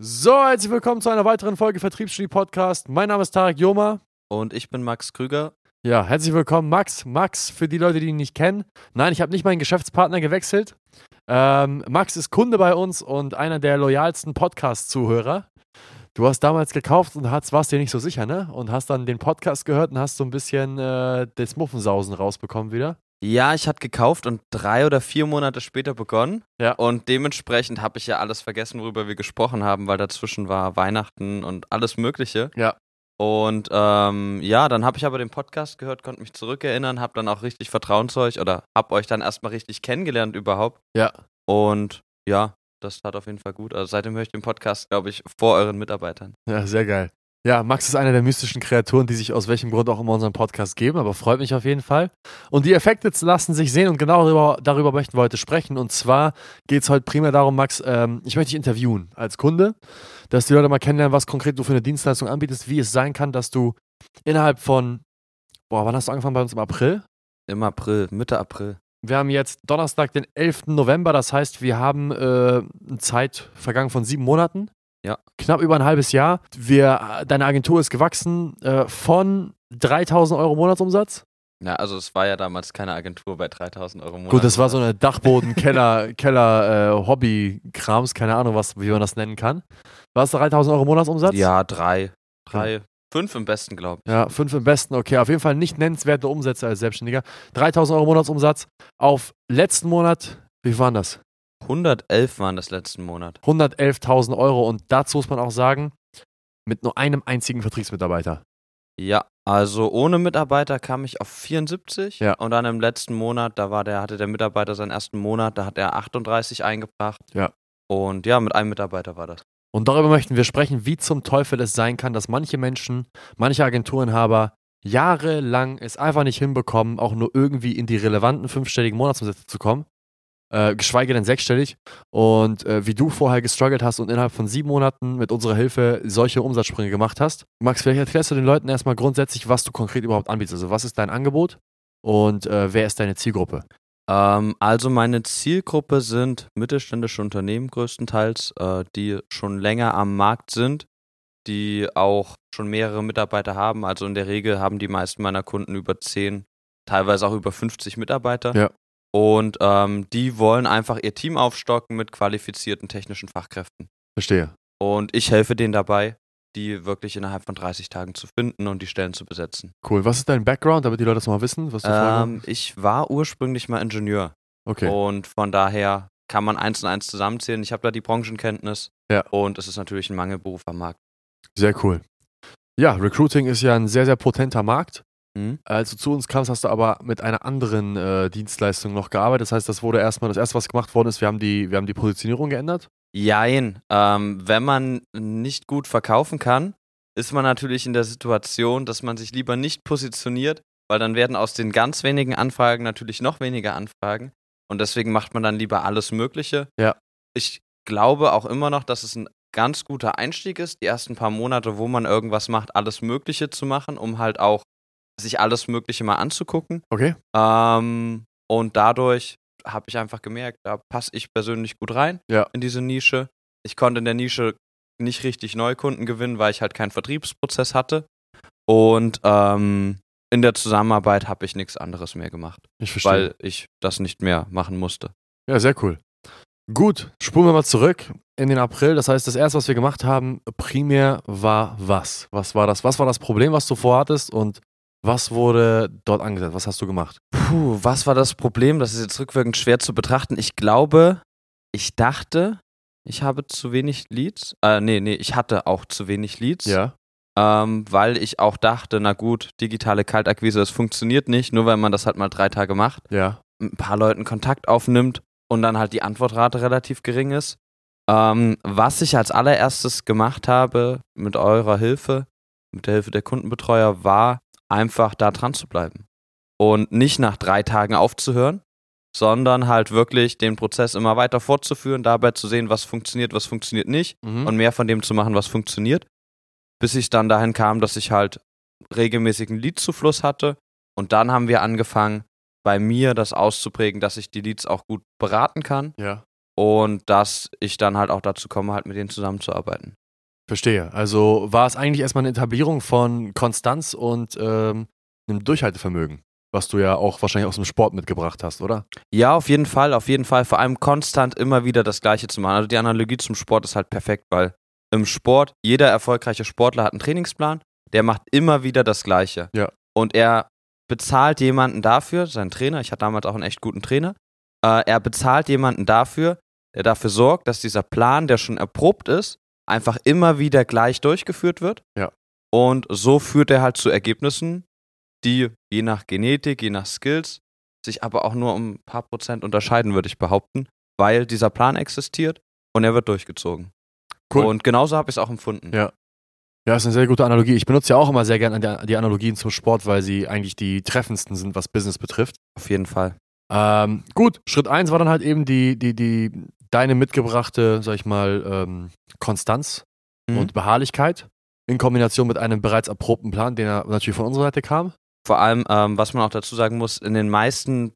So, herzlich willkommen zu einer weiteren Folge Vertriebsstudie Podcast. Mein Name ist Tarek Joma. Und ich bin Max Krüger. Ja, herzlich willkommen, Max. Max, für die Leute, die ihn nicht kennen. Nein, ich habe nicht meinen Geschäftspartner gewechselt. Ähm, Max ist Kunde bei uns und einer der loyalsten Podcast-Zuhörer. Du hast damals gekauft und hast, warst dir nicht so sicher, ne? Und hast dann den Podcast gehört und hast so ein bisschen äh, das Muffensausen rausbekommen wieder. Ja, ich hatte gekauft und drei oder vier Monate später begonnen. Ja. Und dementsprechend habe ich ja alles vergessen, worüber wir gesprochen haben, weil dazwischen war Weihnachten und alles Mögliche. Ja. Und ähm, ja, dann habe ich aber den Podcast gehört, konnte mich zurückerinnern, habe dann auch richtig Vertrauen zu euch oder habe euch dann erstmal richtig kennengelernt überhaupt. Ja. Und ja, das tat auf jeden Fall gut. Also seitdem höre ich den Podcast, glaube ich, vor euren Mitarbeitern. Ja, sehr geil. Ja, Max ist einer der mystischen Kreaturen, die sich aus welchem Grund auch immer unseren Podcast geben, aber freut mich auf jeden Fall. Und die Effekte lassen sich sehen und genau darüber, darüber möchten wir heute sprechen. Und zwar geht es heute primär darum, Max, ähm, ich möchte dich interviewen als Kunde, dass die Leute mal kennenlernen, was konkret du für eine Dienstleistung anbietest, wie es sein kann, dass du innerhalb von, boah, wann hast du angefangen bei uns im April? Im April, Mitte April. Wir haben jetzt Donnerstag, den 11. November, das heißt, wir haben äh, eine Zeit vergangen von sieben Monaten. Ja. Knapp über ein halbes Jahr. Wir, deine Agentur ist gewachsen äh, von 3000 Euro Monatsumsatz. Ja, also es war ja damals keine Agentur bei 3000 Euro Monat. Gut, das war so eine Dachboden, Keller, äh, Hobby-Krams, keine Ahnung, was, wie man das nennen kann. War es 3000 Euro Monatsumsatz? Ja, drei. Drei. Fünf im besten, glaube ich. Ja, fünf im besten, okay. Auf jeden Fall nicht nennenswerte Umsätze als Selbstständiger. 3000 Euro Monatsumsatz auf letzten Monat, wie waren das? 111 waren das letzten Monat. 111.000 Euro und dazu muss man auch sagen, mit nur einem einzigen Vertriebsmitarbeiter. Ja, also ohne Mitarbeiter kam ich auf 74 Ja. und dann im letzten Monat, da war der, hatte der Mitarbeiter seinen ersten Monat, da hat er 38 eingebracht. Ja. Und ja, mit einem Mitarbeiter war das. Und darüber möchten wir sprechen, wie zum Teufel es sein kann, dass manche Menschen, manche Agenturenhaber jahrelang es einfach nicht hinbekommen, auch nur irgendwie in die relevanten fünfstelligen Monatsumsätze zu kommen. Äh, geschweige denn sechsstellig. Und äh, wie du vorher gestruggelt hast und innerhalb von sieben Monaten mit unserer Hilfe solche Umsatzsprünge gemacht hast. Max, vielleicht erklärst du den Leuten erstmal grundsätzlich, was du konkret überhaupt anbietest. Also was ist dein Angebot und äh, wer ist deine Zielgruppe? Ähm, also meine Zielgruppe sind mittelständische Unternehmen größtenteils, äh, die schon länger am Markt sind, die auch schon mehrere Mitarbeiter haben. Also in der Regel haben die meisten meiner Kunden über 10, teilweise auch über 50 Mitarbeiter. Ja. Und ähm, die wollen einfach ihr Team aufstocken mit qualifizierten technischen Fachkräften. Verstehe. Und ich helfe denen dabei, die wirklich innerhalb von 30 Tagen zu finden und die Stellen zu besetzen. Cool. Was ist dein Background, damit die Leute das mal wissen? Was du Ähm, ich war ursprünglich mal Ingenieur. okay. Und von daher kann man eins und eins zusammenzählen. Ich habe da die Branchenkenntnis. Ja. Und es ist natürlich ein Mangelberuf am Markt. Sehr cool. Ja, Recruiting ist ja ein sehr, sehr potenter Markt. Mhm. Als du zu uns kamst, hast du aber mit einer anderen äh, Dienstleistung noch gearbeitet. Das heißt, das wurde erstmal, das erste, was gemacht worden ist, wir haben die, wir haben die Positionierung geändert. Jein. Ähm, wenn man nicht gut verkaufen kann, ist man natürlich in der Situation, dass man sich lieber nicht positioniert, weil dann werden aus den ganz wenigen Anfragen natürlich noch weniger Anfragen. Und deswegen macht man dann lieber alles Mögliche. Ja. Ich glaube auch immer noch, dass es ein ganz guter Einstieg ist, die ersten paar Monate, wo man irgendwas macht, alles Mögliche zu machen, um halt auch sich alles Mögliche mal anzugucken. Okay. Ähm, und dadurch habe ich einfach gemerkt, da passe ich persönlich gut rein Ja. in diese Nische. Ich konnte in der Nische nicht richtig Neukunden gewinnen, weil ich halt keinen Vertriebsprozess hatte. Und ähm, in der Zusammenarbeit habe ich nichts anderes mehr gemacht, Ich verstehe. weil ich das nicht mehr machen musste. ja, sehr cool. Gut, spulen wir mal zurück in den April. Das heißt, das erste, was wir gemacht haben, primär war was? Was war das? Was war das Problem, was du vorhattest und was wurde dort angesetzt? Was hast du gemacht? Puh, was war das Problem? Das ist jetzt rückwirkend schwer zu betrachten. Ich glaube, ich dachte, ich habe zu wenig Leads. Äh, nee, nee, ich hatte auch zu wenig Leads. Ja. ähm, weil ich auch dachte, na gut, digitale Kaltakquise, das funktioniert nicht, nur weil man das halt mal drei Tage macht, Ja. mit ein paar Leuten Kontakt aufnimmt und dann halt die Antwortrate relativ gering ist. Ähm, was ich als allererstes gemacht habe mit eurer Hilfe, mit der Hilfe der Kundenbetreuer, war einfach da dran zu bleiben. Und nicht nach drei Tagen aufzuhören, sondern halt wirklich den Prozess immer weiter fortzuführen, dabei zu sehen, was funktioniert, was funktioniert nicht Mhm. und mehr von dem zu machen, was funktioniert, bis ich dann dahin kam, dass ich halt regelmäßigen Leadzufluss hatte und dann haben wir angefangen, bei mir das auszuprägen, dass ich die Leads auch gut beraten kann ja. und dass ich dann halt auch dazu komme, halt mit denen zusammenzuarbeiten. Verstehe. Also war es eigentlich erstmal eine Etablierung von Konstanz und ähm, einem Durchhaltevermögen, was du ja auch wahrscheinlich aus dem Sport mitgebracht hast, oder? Ja, auf jeden Fall, auf jeden Fall. Vor allem konstant immer wieder das Gleiche zu machen. Also die Analogie zum Sport ist halt perfekt, weil im Sport, jeder erfolgreiche Sportler hat einen Trainingsplan, der macht immer wieder das Gleiche. Ja. Und er bezahlt jemanden dafür, seinen Trainer, ich hatte damals auch einen echt guten Trainer, äh, er bezahlt jemanden dafür, der dafür sorgt, dass dieser Plan, der schon erprobt ist, einfach immer wieder gleich durchgeführt wird. Ja. Und so führt er halt zu Ergebnissen, die je nach Genetik, je nach Skills, sich aber auch nur um ein paar Prozent unterscheiden, würde ich behaupten, weil dieser Plan existiert und er wird durchgezogen. Cool. Und genauso habe ich es auch empfunden. Ja. Ja, ist eine sehr gute Analogie. Ich benutze ja auch immer sehr gerne die Analogien zum Sport, weil sie eigentlich die treffendsten sind, was Business betrifft. Auf jeden Fall. Ähm, gut, Schritt 1 war dann halt eben die, die, die, deine mitgebrachte, sag ich mal, ähm, Konstanz Mhm. und Beharrlichkeit in Kombination mit einem bereits erprobten Plan, den er natürlich von unserer Seite kam. Vor allem, ähm, was man auch dazu sagen muss, in den meisten,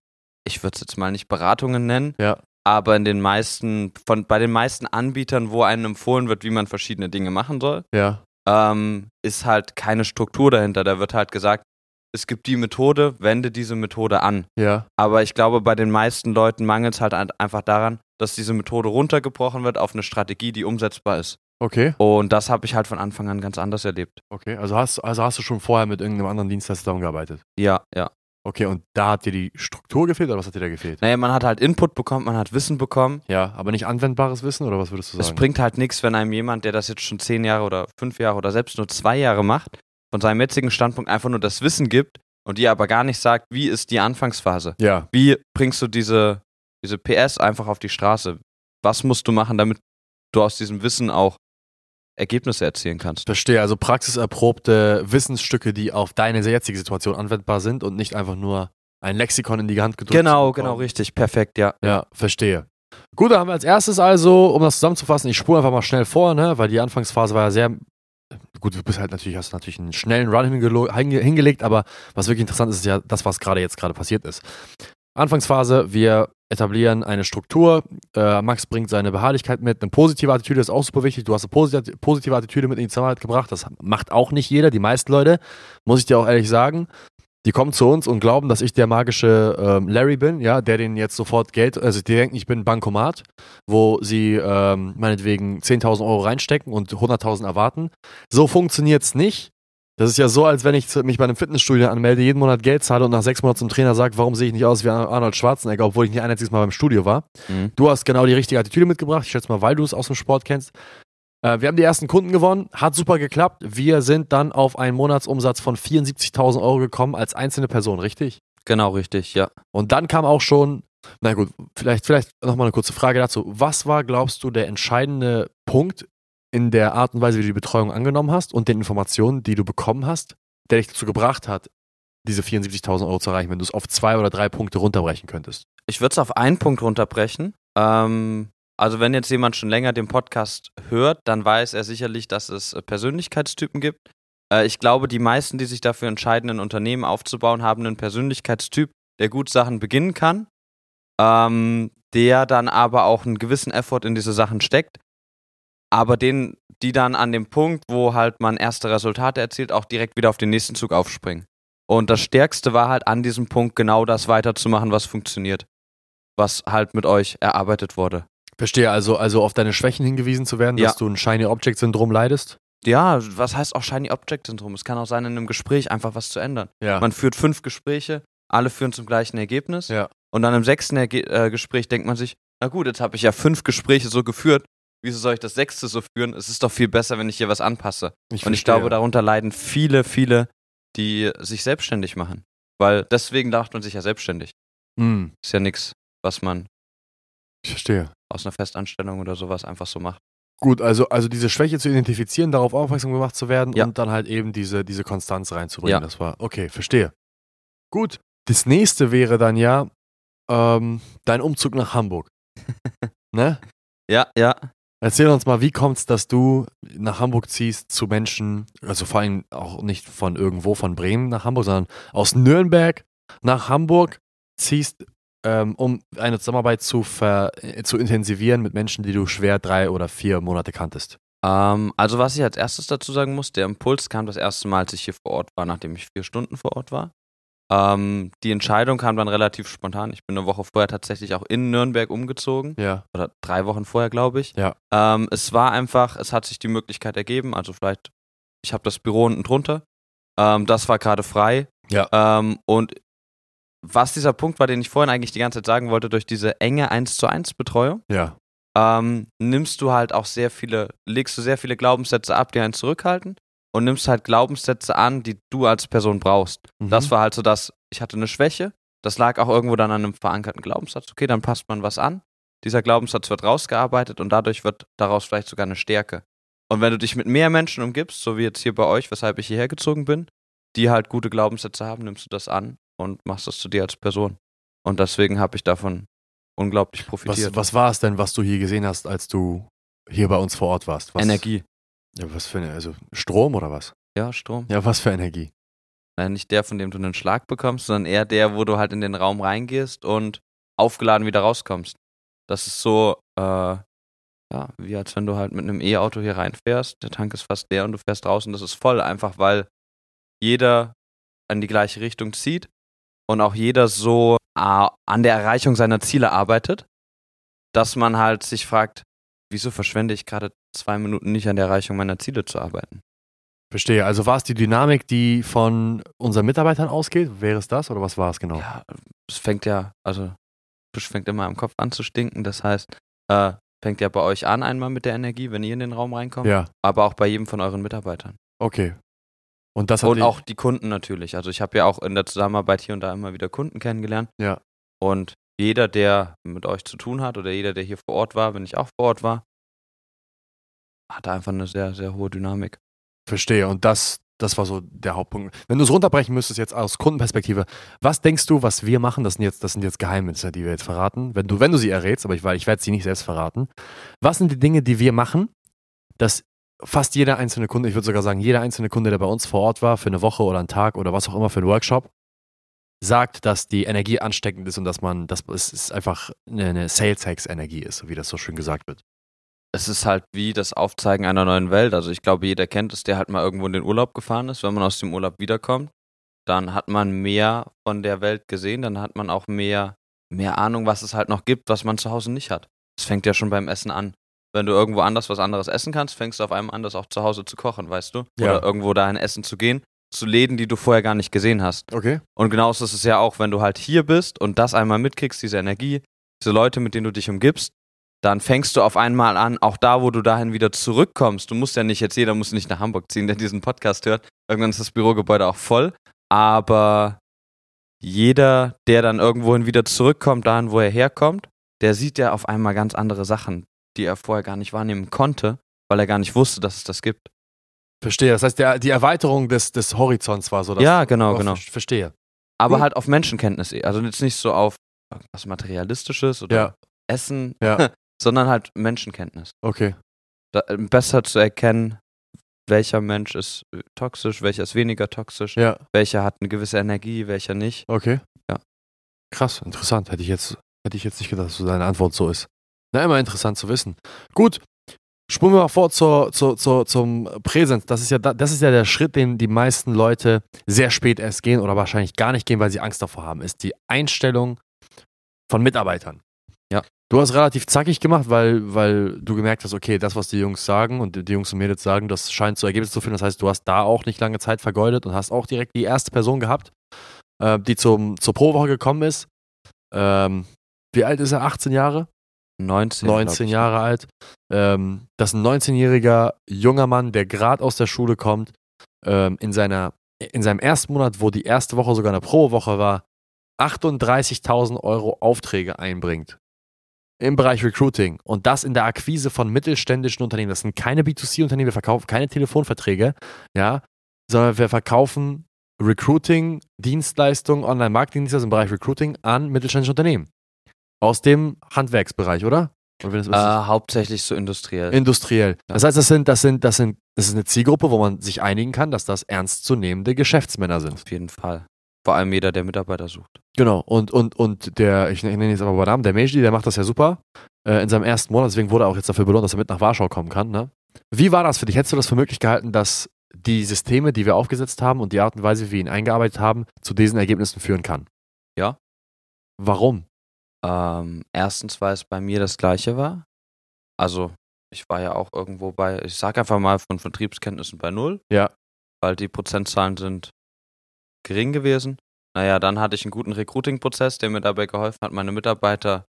ich würde es jetzt mal nicht Beratungen nennen, Ja. aber in den meisten, von, bei den meisten Anbietern, wo einem empfohlen wird, wie man verschiedene Dinge machen soll, Ja. ähm, ist halt keine Struktur dahinter. Da wird halt gesagt, es gibt die Methode, wende diese Methode an. Ja. Aber ich glaube, bei den meisten Leuten mangelt es halt ein- einfach daran, dass diese Methode runtergebrochen wird auf eine Strategie, die umsetzbar ist. Okay. Und das habe ich halt von Anfang an ganz anders erlebt. Okay. Also hast, also hast du schon vorher mit irgendeinem anderen Dienstleister zusammengearbeitet. Ja, ja. Okay, und da hat dir die Struktur gefehlt oder was hat dir da gefehlt? Naja, man hat halt Input bekommen, man hat Wissen bekommen. Ja, aber nicht anwendbares Wissen oder was würdest du Es sagen? bringt halt nichts, wenn einem jemand, der das jetzt schon zehn Jahre oder fünf Jahre oder selbst nur zwei Jahre macht, von seinem jetzigen Standpunkt einfach nur das Wissen gibt und dir aber gar nicht sagt, wie ist die Anfangsphase? ja. Wie bringst du diese, diese PS einfach auf die Straße? Was musst du machen, damit du aus diesem Wissen auch Ergebnisse erzielen kannst? Verstehe, also praxiserprobte Wissensstücke, die auf deine jetzige Situation anwendbar sind und nicht einfach nur ein Lexikon in die Hand gedrückt. Genau, genau, richtig. Perfekt, ja. Ja, verstehe. Gut, dann haben wir als erstes also, um das zusammenzufassen, ich spule einfach mal schnell vor, ne, weil die Anfangsphase war ja sehr. Gut, du bist halt natürlich, hast natürlich einen schnellen Run hinge hingelegt, aber was wirklich interessant ist, ist ja das, was gerade jetzt gerade passiert ist. Anfangsphase, wir etablieren eine Struktur. Äh, Max bringt seine Beharrlichkeit mit. Eine positive Attitüde ist auch super wichtig. Du hast eine positive, positive Attitüde mit in die Zusammenarbeit gebracht. Das macht auch nicht jeder. Die meisten Leute, muss ich dir auch ehrlich sagen, die kommen zu uns und glauben, dass ich der magische ähm, Larry bin, ja, der denen jetzt sofort Geld, also die denken, ich bin ein Bankomat, wo sie ähm, meinetwegen 10.000 Euro reinstecken und 100.000 erwarten. So funktioniert's nicht. Das ist ja so, als wenn ich mich bei einem Fitnessstudio anmelde, jeden Monat Geld zahle und nach sechs Monaten zum Trainer sage, warum sehe ich nicht aus wie Arnold Schwarzenegger, obwohl ich nicht ein einziges Mal beim Studio war. Mhm. Du hast genau die richtige Attitüde mitgebracht. Ich schätze mal, weil du es aus dem Sport kennst. Äh, wir haben die ersten Kunden gewonnen, hat super geklappt. Wir sind dann auf einen Monatsumsatz von 74.000 Euro gekommen als einzelne Person, richtig? Genau, richtig, ja. Und dann kam auch schon, na gut, vielleicht, vielleicht nochmal eine kurze Frage dazu. Was war, glaubst du, der entscheidende Punkt in der Art und Weise, wie du die Betreuung angenommen hast und den Informationen, die du bekommen hast, der dich dazu gebracht hat, diese 74.000 Euro zu erreichen, wenn du es auf zwei oder drei Punkte runterbrechen könntest? Ich würde es auf einen Punkt runterbrechen. Ähm, also wenn jetzt jemand schon länger den Podcast hört, dann weiß er sicherlich, dass es äh, Persönlichkeitstypen gibt. Äh, ich glaube, die meisten, die sich dafür entscheiden, ein Unternehmen aufzubauen, haben einen Persönlichkeitstyp, der gut Sachen beginnen kann, ähm, der dann aber auch einen gewissen Effort in diese Sachen steckt, aber den, die dann an dem Punkt, wo halt man erste Resultate erzielt, auch direkt wieder auf den nächsten Zug aufspringen. Und das Stärkste war halt an diesem Punkt genau das weiterzumachen, was funktioniert was halt mit euch erarbeitet wurde. Verstehe, also, also auf deine Schwächen hingewiesen zu werden, dass Ja. du ein Shiny Object Syndrom leidest? Ja, was heißt auch Shiny Object Syndrom? Es kann auch sein, in einem Gespräch einfach was zu ändern. Ja. Man führt fünf Gespräche, alle führen zum gleichen Ergebnis. Ja. Und dann im sechsten Erge äh, Gespräch denkt man sich, na gut, jetzt habe ich ja fünf Gespräche so geführt. Wieso soll ich das sechste so führen? Es ist doch viel besser, wenn ich hier was anpasse. Und ich glaube, darunter leiden viele, viele, die sich selbstständig machen. Weil deswegen macht man sich ja selbstständig. Hm, Ist ja nichts, was man ich verstehe. Aus einer Festanstellung oder sowas einfach so macht. Gut, also, also diese Schwäche zu identifizieren, darauf aufmerksam gemacht zu werden Ja. und dann halt eben diese, diese Konstanz reinzubringen. Ja. Das war, okay, verstehe. Gut. Das nächste wäre dann ja ähm, dein Umzug nach Hamburg. ne? Ja, ja. Erzähl uns mal, wie kommt es, dass du nach Hamburg ziehst zu Menschen, also vor allem auch nicht von irgendwo, von Bremen nach Hamburg, sondern aus Nürnberg nach Hamburg ziehst ähm, um eine Zusammenarbeit zu, äh, zu intensivieren mit Menschen, die du schwer drei oder vier Monate kanntest? Ähm, also was ich als erstes dazu sagen muss, der Impuls kam das erste Mal, als ich hier vor Ort war, nachdem ich vier Stunden vor Ort war. Ähm, die Entscheidung kam dann relativ spontan. Ich bin eine Woche vorher tatsächlich auch in Nürnberg umgezogen. Ja. Oder drei Wochen vorher, glaube ich. Ja. Ähm, es war einfach, es hat sich die Möglichkeit ergeben. Also vielleicht, ich habe das Büro unten drunter. Ähm, das war gerade frei. Ja. Ähm, und was dieser Punkt war, den ich vorhin eigentlich die ganze Zeit sagen wollte, durch diese enge 1 zu 1 Betreuung, Ja. ähm, nimmst du halt auch sehr viele, legst du sehr viele Glaubenssätze ab, die einen zurückhalten und nimmst halt Glaubenssätze an, die du als Person brauchst. Mhm. Das war halt so, dass ich hatte eine Schwäche, das lag auch irgendwo dann an einem verankerten Glaubenssatz. Okay, dann passt man was an. Dieser Glaubenssatz wird rausgearbeitet und dadurch wird daraus vielleicht sogar eine Stärke. Und wenn du dich mit mehr Menschen umgibst, so wie jetzt hier bei euch, weshalb ich hierher gezogen bin, die halt gute Glaubenssätze haben, nimmst du das an und machst das zu dir als Person. Und deswegen habe ich davon unglaublich profitiert. Was, was war es denn, was du hier gesehen hast, als du hier bei uns vor Ort warst? Was, Energie. Ja, was für eine, also Strom oder was? Ja, Strom. Ja, was für Energie? Äh, nicht der, von dem du einen Schlag bekommst, sondern eher der, wo du halt in den Raum reingehst und aufgeladen wieder rauskommst. Das ist so, äh, ja, wie als wenn du halt mit einem E-Auto hier reinfährst, der Tank ist fast leer und du fährst raus und das ist voll, einfach weil jeder in die gleiche Richtung zieht und auch jeder so äh, an der Erreichung seiner Ziele arbeitet, dass man halt sich fragt, wieso verschwende ich gerade zwei Minuten nicht an der Erreichung meiner Ziele zu arbeiten? Verstehe. Also war es die Dynamik, die von unseren Mitarbeitern ausgeht? Wäre es das oder was war es genau? Ja, es fängt ja, also es fängt immer im Kopf an zu stinken. Das heißt, äh, fängt ja bei euch an einmal mit der Energie, wenn ihr in den Raum reinkommt, Ja, aber auch bei jedem von euren Mitarbeitern. okay. Und das Und auch die Kunden natürlich. Also ich habe ja auch in der Zusammenarbeit hier und da immer wieder Kunden kennengelernt. Ja. Und jeder, der mit euch zu tun hat oder jeder, der hier vor Ort war, wenn ich auch vor Ort war, hatte einfach eine sehr, sehr hohe Dynamik. Verstehe. Und das, das war so der Hauptpunkt. Wenn du es runterbrechen müsstest, jetzt aus Kundenperspektive, was denkst du, was wir machen? Das sind jetzt, das sind jetzt Geheimnisse, die wir jetzt verraten. Wenn du, wenn du sie errätst, aber ich, weil ich werde sie nicht selbst verraten. Was sind die Dinge, die wir machen, dass fast jeder einzelne Kunde, ich würde sogar sagen, jeder einzelne Kunde, der bei uns vor Ort war, für eine Woche oder einen Tag oder was auch immer für einen Workshop, sagt, dass die Energie ansteckend ist und dass man, dass es ist einfach eine, Sales-Hacks-Energie ist, wie das so schön gesagt wird. es ist halt wie das Aufzeigen einer neuen Welt. Also ich glaube, jeder kennt es, der halt mal irgendwo in den Urlaub gefahren ist. Wenn man aus dem Urlaub wiederkommt, dann hat man mehr von der Welt gesehen, dann hat man auch mehr, mehr Ahnung, was es halt noch gibt, was man zu Hause nicht hat. Es fängt ja schon beim Essen an. Wenn du irgendwo anders was anderes essen kannst, fängst du auf einmal an, das auch zu Hause zu kochen, weißt du? Ja. Oder irgendwo dahin essen zu gehen, zu Läden, die du vorher gar nicht gesehen hast. Okay. Und genauso ist es ja auch, wenn du halt hier bist und das einmal mitkriegst, diese Energie, diese Leute, mit denen du dich umgibst, dann fängst du auf einmal an, auch da, wo du dahin wieder zurückkommst. Du musst ja nicht jetzt, jeder muss nicht nach Hamburg ziehen, der diesen Podcast hört. Irgendwann ist das Bürogebäude auch voll. Aber jeder, der dann irgendwohin wieder zurückkommt, dahin, wo er herkommt, der sieht ja auf einmal ganz andere Sachen, die er vorher gar nicht wahrnehmen konnte, weil er gar nicht wusste, dass es das gibt. Verstehe. Das heißt, der, die Erweiterung des, des Horizonts war so. dass- Ja, genau, Oh, genau. ver- Verstehe. Aber Cool. halt auf Menschenkenntnis. Also jetzt nicht so auf was Materialistisches oder Ja. Essen, Ja. sondern halt Menschenkenntnis. Okay. Da, äh, besser zu erkennen, welcher Mensch ist äh, toxisch, welcher ist weniger toxisch, Ja. welcher hat eine gewisse Energie, welcher nicht. Okay. Ja. Krass, interessant. Hätte ich jetzt, hätte ich jetzt nicht gedacht, dass so deine Antwort so ist. Na, immer interessant zu wissen. Gut. Spulen wir mal vor zur, zur, zur, zum Präsens. Das ist, ja, da- das ist ja der Schritt, den die meisten Leute sehr spät erst gehen oder wahrscheinlich gar nicht gehen, weil sie Angst davor haben, ist die Einstellung von Mitarbeitern. Ja. Du hast relativ zackig gemacht, weil, weil du gemerkt hast, okay, das, was die Jungs sagen und die, Jungs und Mädels sagen, das scheint zu Ergebnissen zu führen. Das heißt, du hast da auch nicht lange Zeit vergeudet und hast auch direkt die erste Person gehabt, äh, die zum, zur Prowoche gekommen ist. Ähm, wie alt ist er? 18 Jahre? 19. glaub 19 ich. Jahre alt. Ähm, das ist ein 19-jähriger junger Mann, der gerade aus der Schule kommt, ähm, in, seiner, in seinem ersten Monat, wo die erste Woche sogar eine Probewoche war, 38.000 Euro Aufträge einbringt im Bereich Recruiting und das in der Akquise von mittelständischen Unternehmen. Das sind keine B2C-Unternehmen, wir verkaufen keine Telefonverträge, ja, sondern wir verkaufen Recruiting, Dienstleistungen, Online-Marketing-Dienstleistungen im Bereich Recruiting an mittelständische Unternehmen. Aus dem Handwerksbereich, oder? Äh, hauptsächlich so industriell. Industriell. Ja. Das heißt, das sind, das sind, das sind, das ist eine Zielgruppe, wo man sich einigen kann, dass das ernstzunehmende Geschäftsmänner sind. Auf jeden Fall. Vor allem jeder, der Mitarbeiter sucht. Genau, und, und, und der, ich nenne ihn jetzt aber bei Namen, der Meiji, der macht das ja super äh, in seinem ersten Monat, deswegen wurde er auch jetzt dafür belohnt, dass er mit nach Warschau kommen kann. Ne? Wie war das für dich? Hättest du das für möglich gehalten, dass die Systeme, die wir aufgesetzt haben und die Art und Weise, wie wir ihn eingearbeitet haben, zu diesen Ergebnissen führen kann? Ja. Warum? Ähm, erstens, weil es bei mir das gleiche war. Also, ich war ja auch irgendwo bei, ich sag einfach mal von Vertriebskenntnissen bei null. Ja. Weil die Prozentzahlen sind gering gewesen. Naja, dann hatte ich einen guten Recruiting-Prozess, der mir dabei geholfen hat, meine Mitarbeiter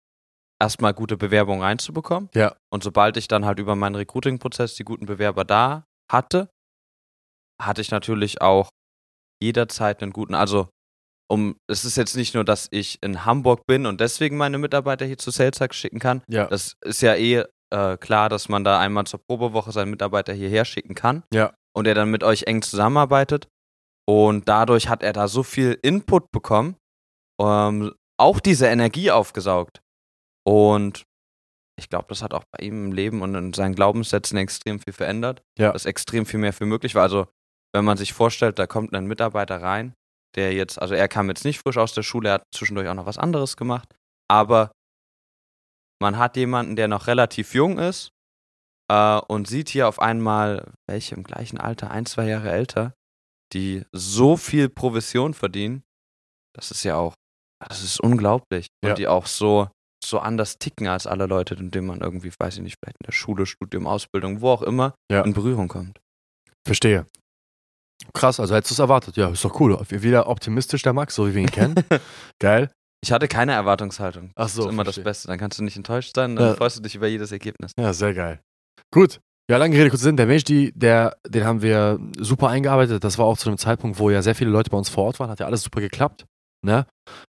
erstmal gute Bewerbungen reinzubekommen. Ja. Und sobald ich dann halt über meinen Recruiting-Prozess die guten Bewerber da hatte, hatte ich natürlich auch jederzeit einen guten, also um, es ist jetzt nicht nur, dass ich in Hamburg bin und deswegen meine Mitarbeiter hier zu SalesHack schicken kann. Ja. Das ist ja eh äh, klar, dass man da einmal zur Probewoche seinen Mitarbeiter hierher schicken kann. Ja. Und er dann mit euch eng zusammenarbeitet. Und dadurch hat er da so viel Input bekommen, ähm, auch diese Energie aufgesaugt. Und ich glaube, das hat auch bei ihm im Leben und in seinen Glaubenssätzen extrem viel verändert. Ja. Dass extrem viel mehr für möglich war. Also, wenn man sich vorstellt, da kommt ein Mitarbeiter rein, der jetzt, also er kam jetzt nicht frisch aus der Schule, er hat zwischendurch auch noch was anderes gemacht, aber man hat jemanden, der noch relativ jung ist äh, und sieht hier auf einmal welche im gleichen Alter, ein, zwei Jahre älter, die so viel Provision verdienen, das ist ja auch, das ist unglaublich. Ja. Und die auch so, so anders ticken als alle Leute, in denen man irgendwie, weiß ich nicht, vielleicht in der Schule, Studium, Ausbildung, wo auch immer, Ja. in Berührung kommt. Verstehe. Krass, also hättest du es erwartet. Ja, ist doch cool. Wieder optimistisch der Max, so wie wir ihn kennen. Geil. Ich hatte keine Erwartungshaltung. Ach so. das ist immer verstehe. das Beste. Dann kannst du nicht enttäuscht sein, dann Ja. freust du dich über jedes Ergebnis. Ja, sehr geil. Gut. Ja, lange Rede, kurzer Sinn. Der Mensch, der, den haben wir super eingearbeitet. Das war auch zu einem Zeitpunkt, wo ja sehr viele Leute bei uns vor Ort waren. Hat ja alles super geklappt. Ne?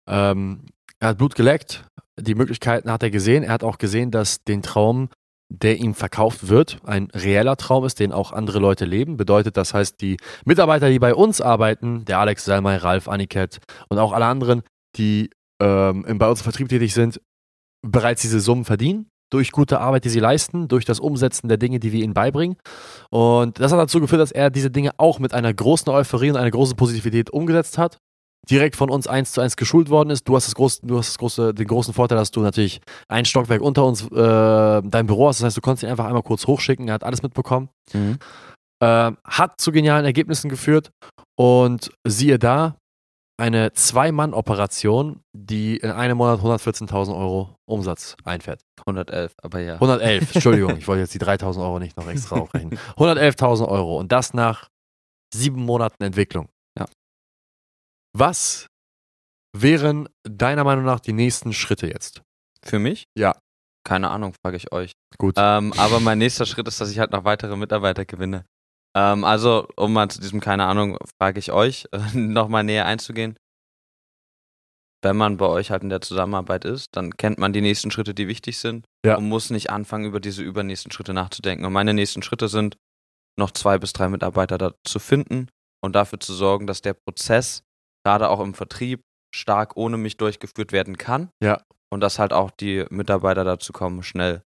Ähm, er hat Blut geleckt. Die Möglichkeiten hat er gesehen. Er hat auch gesehen, dass den Traum, der ihm verkauft wird, ein reeller Traum ist, den auch andere Leute leben. Bedeutet, das heißt, die Mitarbeiter, die bei uns arbeiten, der Alex Salmay, Ralf, Aniket und auch alle anderen, die ähm, bei uns im Vertrieb tätig sind, bereits diese Summen verdienen durch gute Arbeit, die sie leisten, durch das Umsetzen der Dinge, die wir ihnen beibringen. Und das hat dazu geführt, dass er diese Dinge auch mit einer großen Euphorie und einer großen Positivität umgesetzt hat. Direkt von uns eins zu eins geschult worden ist. Du hast, das groß, du hast das große, den großen Vorteil, dass du natürlich ein Stockwerk unter uns äh, dein Büro hast. Das heißt, du konntest ihn einfach einmal kurz hochschicken. Er hat alles mitbekommen. Ähm, hat zu genialen Ergebnissen geführt. Und siehe da, eine Zwei-Mann-Operation, die in einem Monat 114.000 Euro Umsatz einfährt. 111, aber ja. 111, Entschuldigung, ich wollte jetzt die 3.000 Euro nicht noch extra aufrechnen. 111.000 Euro und das nach sieben Monaten Entwicklung. Was wären deiner Meinung nach die nächsten Schritte jetzt? Für mich? Ja. Keine Ahnung, frage ich euch. Gut. Ähm, aber mein nächster Schritt ist, dass ich halt noch weitere Mitarbeiter gewinne. Ähm, also, um mal zu diesem, keine Ahnung, frage ich euch, äh, nochmal näher einzugehen. Wenn man bei euch halt in der Zusammenarbeit ist, dann kennt man die nächsten Schritte, die wichtig sind Ja. und muss nicht anfangen, über diese übernächsten Schritte nachzudenken. Und meine nächsten Schritte sind, noch zwei bis drei Mitarbeiter da zu finden und dafür zu sorgen, dass der Prozess gerade auch im Vertrieb stark ohne mich durchgeführt werden kann. Ja. Und dass halt auch die Mitarbeiter dazu kommen, schnell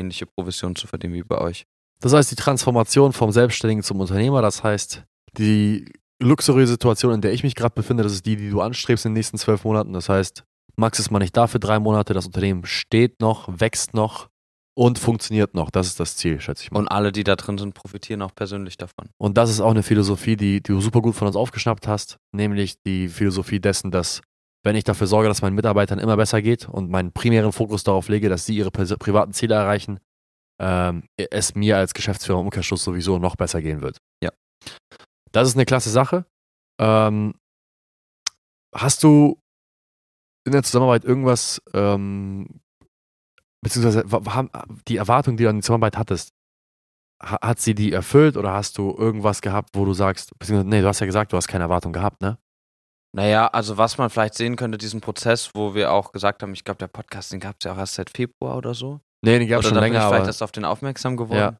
ähnliche Provisionen zu verdienen wie bei euch. Das heißt, die Transformation vom Selbstständigen zum Unternehmer, das heißt, die luxuriöse Situation, in der ich mich gerade befinde, das ist die, die du anstrebst in den nächsten zwölf Monaten. Das heißt, Max ist mal nicht da für drei Monate, das Unternehmen steht noch, wächst noch und funktioniert noch. Das ist das Ziel, schätze ich mal. Und alle, die da drin sind, profitieren auch persönlich davon. Und das ist auch eine Philosophie, die, die du super gut von uns aufgeschnappt hast, nämlich die Philosophie dessen, dass wenn ich dafür sorge, dass meinen Mitarbeitern immer besser geht und meinen primären Fokus darauf lege, dass sie ihre privaten Ziele erreichen, ähm, es mir als Geschäftsführer im Umkehrschluss sowieso noch besser gehen wird. Ja. Das ist eine klasse Sache. Ähm, hast du in der Zusammenarbeit irgendwas, ähm, beziehungsweise die Erwartung, die du an die Zusammenarbeit hattest, ha- hat sie die erfüllt oder hast du irgendwas gehabt, wo du sagst, beziehungsweise, nee, du hast ja gesagt, du hast keine Erwartung gehabt, ne? Naja, also was man vielleicht sehen könnte, diesen Prozess, wo wir auch gesagt haben, ich glaube, der Podcast, den gab es ja auch erst seit Februar oder so. Nee, den gab oder schon da bin länger, ich vielleicht aber erst auf den aufmerksam geworden.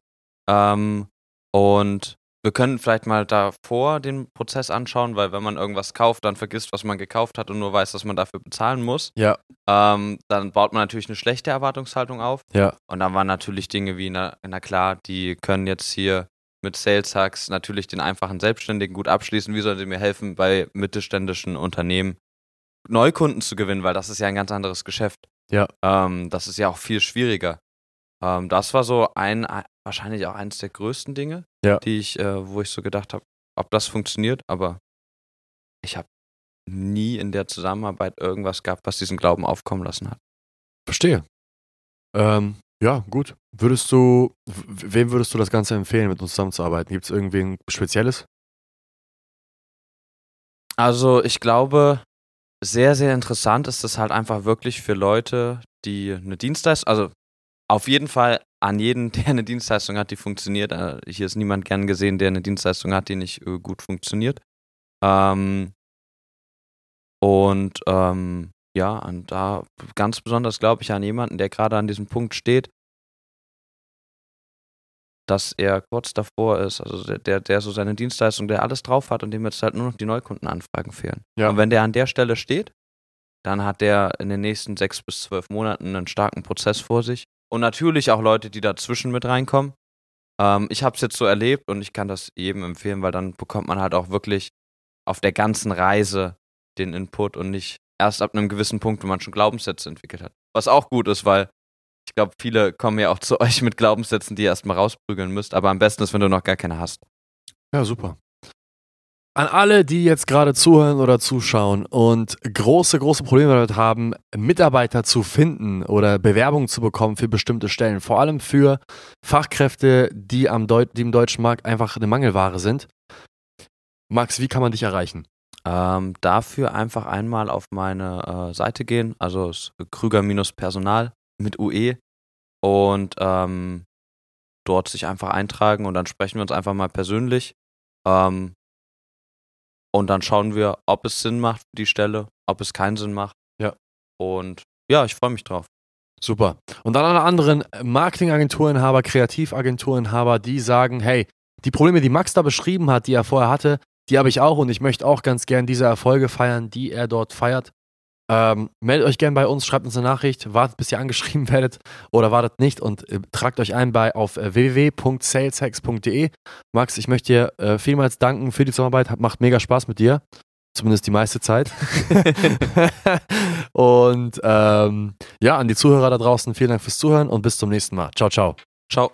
Ähm, und wir können vielleicht mal davor den Prozess anschauen, weil wenn man irgendwas kauft, dann vergisst, was man gekauft hat und nur weiß, dass man dafür bezahlen muss. ja, Ähm, dann baut man natürlich eine schlechte Erwartungshaltung auf. ja, Und dann waren natürlich Dinge wie, na, na klar, die können jetzt hier mit Sales Hacks natürlich den einfachen Selbstständigen gut abschließen? Wie sollen sie mir helfen, bei mittelständischen Unternehmen Neukunden zu gewinnen? Weil das ist ja ein ganz anderes Geschäft. Ja. Ähm, das ist ja auch viel schwieriger. Ähm, das war so ein, wahrscheinlich auch eines der größten Dinge, Ja. die ich, äh, wo ich so gedacht habe, ob das funktioniert, aber ich habe nie in der Zusammenarbeit irgendwas gehabt, was diesen Glauben aufkommen lassen hat. Verstehe. Ähm, ja, gut. Würdest du, wem würdest du das Ganze empfehlen, mit uns zusammenzuarbeiten? Gibt es irgendwen Spezielles? Also ich glaube, sehr, sehr interessant ist es halt einfach wirklich für Leute, die eine Dienstleistung, also auf jeden Fall an jeden, der eine Dienstleistung hat, die funktioniert. Äh, Hier ist niemand gern gesehen, der eine Dienstleistung hat, die nicht äh, gut funktioniert. Ähm, und ähm, ja, und da ganz besonders glaube ich an jemanden, der gerade an diesem Punkt steht, dass er kurz davor ist, also der- der, der so seine Dienstleistung, der alles drauf hat und dem jetzt halt nur noch die Neukundenanfragen fehlen. Ja. Und wenn der an der Stelle steht, dann hat der in den nächsten sechs bis zwölf Monaten einen starken Prozess vor sich. Und natürlich auch Leute, die dazwischen mit reinkommen. Ähm, ich habe es jetzt so erlebt und ich kann das jedem empfehlen, weil dann bekommt man halt auch wirklich auf der ganzen Reise den Input und nicht erst ab einem gewissen Punkt, wenn man schon Glaubenssätze entwickelt hat. Was auch gut ist, weil ich glaube, viele kommen ja auch zu euch mit Glaubenssätzen, die ihr erstmal rausprügeln müsst. Aber am besten ist, wenn du noch gar keine hast. Ja, super. An alle, die jetzt gerade zuhören oder zuschauen und große, große Probleme damit haben, Mitarbeiter zu finden oder Bewerbungen zu bekommen für bestimmte Stellen, vor allem für Fachkräfte, die, am Deu die im deutschen Markt einfach eine Mangelware sind. Max, wie kann man dich erreichen? Ähm, dafür einfach einmal auf meine äh, Seite gehen, also Krüger-Personal mit UE und ähm, dort sich einfach eintragen und dann sprechen wir uns einfach mal persönlich. Ähm, und dann schauen wir, ob es Sinn macht für die Stelle, ob es keinen Sinn macht. Ja. Und ja, ich freue mich drauf. Super. Und dann alle anderen Marketingagenturinhaber, Kreativagenturinhaber, die sagen, hey, die Probleme, die Max da beschrieben hat, die er vorher hatte, die habe ich auch und ich möchte auch ganz gern diese Erfolge feiern, die er dort feiert. Ähm, meldet euch gern bei uns, schreibt uns eine Nachricht, wartet, bis ihr angeschrieben werdet oder wartet nicht und äh, tragt euch ein bei auf äh, www.saleshacks.de. Max, ich möchte dir äh, vielmals danken für die Zusammenarbeit, hat, macht mega Spaß mit dir. Zumindest die meiste Zeit. und ähm, ja, an die Zuhörer da draußen, vielen Dank fürs Zuhören und bis zum nächsten Mal. Ciao, ciao. Ciao.